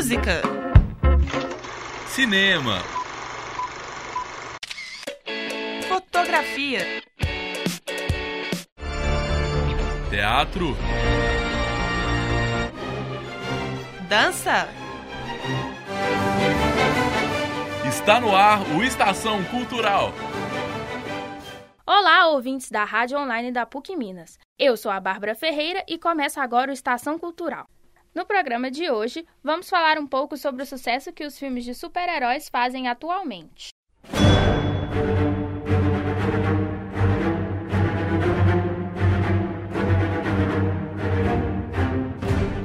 Música. Cinema. Fotografia. Teatro. Dança. Está no ar o Estação Cultural. Olá, ouvintes da Rádio Online da PUC Minas. Eu sou a Bárbara Ferreira e começa agora o Estação Cultural. No programa de hoje, vamos falar um pouco sobre o sucesso que os filmes de super-heróis fazem atualmente.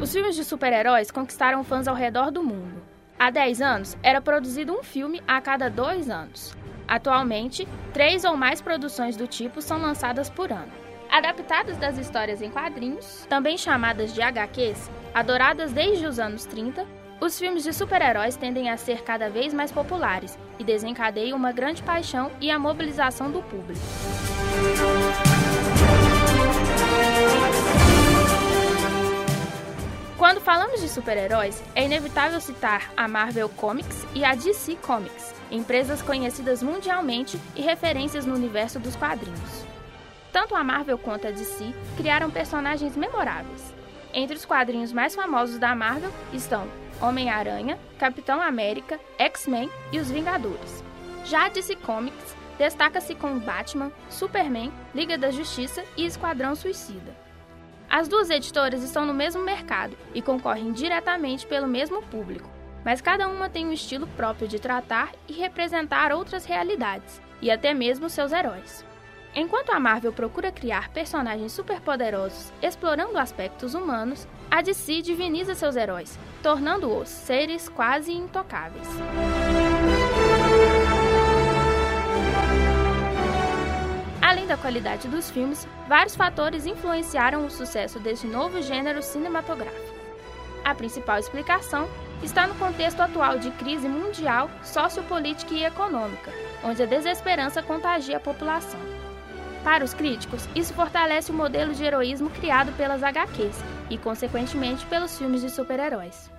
Os filmes de super-heróis conquistaram fãs ao redor do mundo. Há 10 anos, era produzido um filme a cada dois anos. Atualmente, três ou mais produções do tipo são lançadas por ano. Adaptadas das histórias em quadrinhos, também chamadas de HQs, adoradas desde os anos 30, os filmes de super-heróis tendem a ser cada vez mais populares e desencadeiam uma grande paixão e a mobilização do público. Quando falamos de super-heróis, é inevitável citar a Marvel Comics e a DC Comics, empresas conhecidas mundialmente e referências no universo dos quadrinhos. Tanto a Marvel quanto a DC criaram personagens memoráveis. Entre os quadrinhos mais famosos da Marvel estão Homem-Aranha, Capitão América, X-Men e os Vingadores. Já a DC Comics destaca-se com Batman, Superman, Liga da Justiça e Esquadrão Suicida. As duas editoras estão no mesmo mercado e concorrem diretamente pelo mesmo público, mas cada uma tem um estilo próprio de tratar e representar outras realidades, e até mesmo seus heróis. Enquanto a Marvel procura criar personagens superpoderosos explorando aspectos humanos, a DC diviniza seus heróis, tornando-os seres quase intocáveis. Além da qualidade dos filmes, vários fatores influenciaram o sucesso desse novo gênero cinematográfico. A principal explicação está no contexto atual de crise mundial, sociopolítica e econômica, onde a desesperança contagia a população. Para os críticos, isso fortalece o modelo de heroísmo criado pelas HQs e, consequentemente, pelos filmes de super-heróis.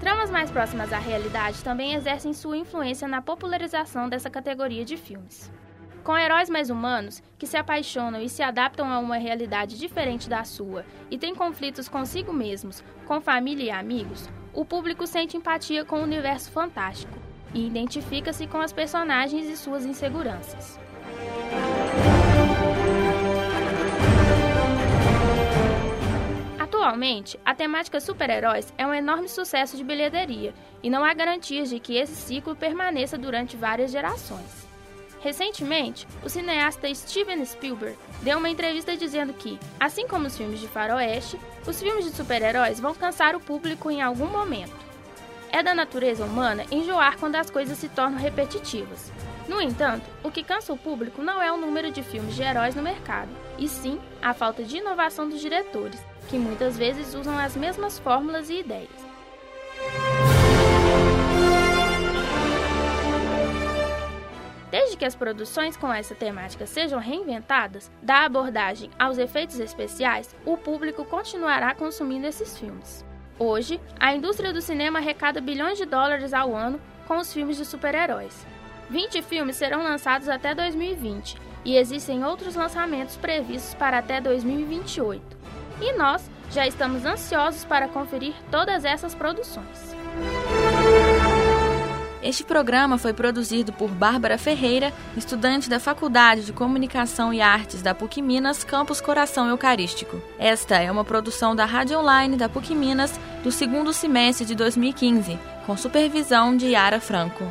Tramas mais próximas à realidade também exercem sua influência na popularização dessa categoria de filmes. Com heróis mais humanos, que se apaixonam e se adaptam a uma realidade diferente da sua e têm conflitos consigo mesmos, com família e amigos, o público sente empatia com o universo fantástico e identifica-se com as personagens e suas inseguranças. Atualmente, a temática super-heróis é um enorme sucesso de bilheteria e não há garantias de que esse ciclo permaneça durante várias gerações. Recentemente, o cineasta Steven Spielberg deu uma entrevista dizendo que, assim como os filmes de faroeste, os filmes de super-heróis vão cansar o público em algum momento. É da natureza humana enjoar quando as coisas se tornam repetitivas. No entanto, o que cansa o público não é o número de filmes de heróis no mercado, e sim a falta de inovação dos diretores, que muitas vezes usam as mesmas fórmulas e ideias. Desde que as produções com essa temática sejam reinventadas, da abordagem aos efeitos especiais, o público continuará consumindo esses filmes. Hoje, a indústria do cinema arrecada bilhões de dólares ao ano com os filmes de super-heróis. 20 filmes serão lançados até 2020 e existem outros lançamentos previstos para até 2028. E nós já estamos ansiosos para conferir todas essas produções. Este programa foi produzido por Bárbara Ferreira, estudante da Faculdade de Comunicação e Artes da PUC Minas, Campus Coração Eucarístico. Esta é uma produção da Rádio Online da PUC Minas do segundo semestre de 2015, com supervisão de Yara Franco.